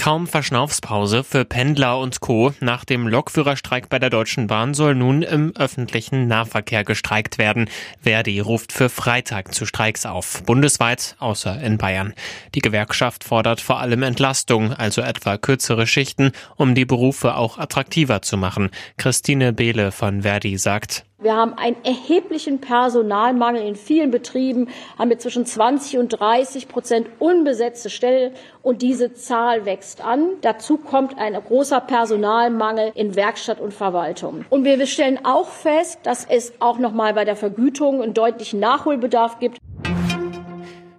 Kaum Verschnaufspause für Pendler und Co. Nach dem Lokführerstreik bei der Deutschen Bahn soll nun im öffentlichen Nahverkehr gestreikt werden. Verdi ruft für Freitag zu Streiks auf. Bundesweit, außer in Bayern. Die Gewerkschaft fordert vor allem Entlastung, also etwa kürzere Schichten, um die Berufe auch attraktiver zu machen. Christine Behle von Verdi sagt, wir haben einen erheblichen Personalmangel in vielen Betrieben, haben wir zwischen 20 und 30 Prozent unbesetzte Stellen und diese Zahl wächst an. Dazu kommt ein großer Personalmangel in Werkstatt und Verwaltung. Und wir stellen auch fest, dass es auch noch mal bei der Vergütung einen deutlichen Nachholbedarf gibt.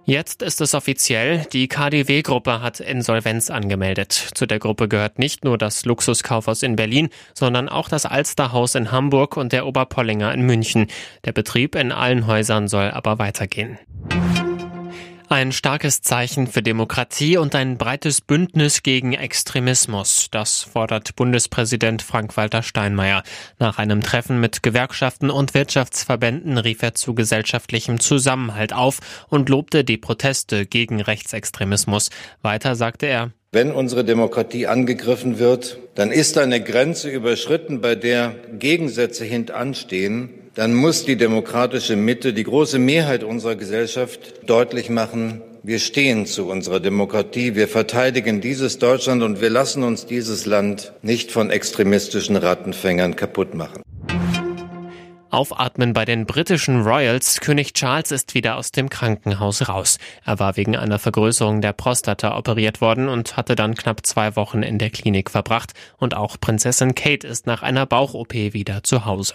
Jetzt ist es offiziell, die KDW-Gruppe hat Insolvenz angemeldet. Zu der Gruppe gehört nicht nur das Luxuskaufhaus in Berlin, sondern auch das Alsterhaus in Hamburg und der Oberpollinger in München. Der Betrieb in allen Häusern soll aber weitergehen. Ein starkes Zeichen für Demokratie und ein breites Bündnis gegen Extremismus. Das fordert Bundespräsident Frank-Walter Steinmeier. Nach einem Treffen mit Gewerkschaften und Wirtschaftsverbänden rief er zu gesellschaftlichem Zusammenhalt auf und lobte die Proteste gegen Rechtsextremismus. Weiter sagte er, wenn unsere Demokratie angegriffen wird, dann ist eine Grenze überschritten, bei der Gegensätze hintanstehen dann muss die demokratische Mitte, die große Mehrheit unserer Gesellschaft deutlich machen, wir stehen zu unserer Demokratie, wir verteidigen dieses Deutschland und wir lassen uns dieses Land nicht von extremistischen Rattenfängern kaputt machen. Aufatmen bei den britischen Royals. König Charles ist wieder aus dem Krankenhaus raus. Er war wegen einer Vergrößerung der Prostata operiert worden und hatte dann knapp zwei Wochen in der Klinik verbracht. Und auch Prinzessin Kate ist nach einer Bauch-OP wieder zu Hause.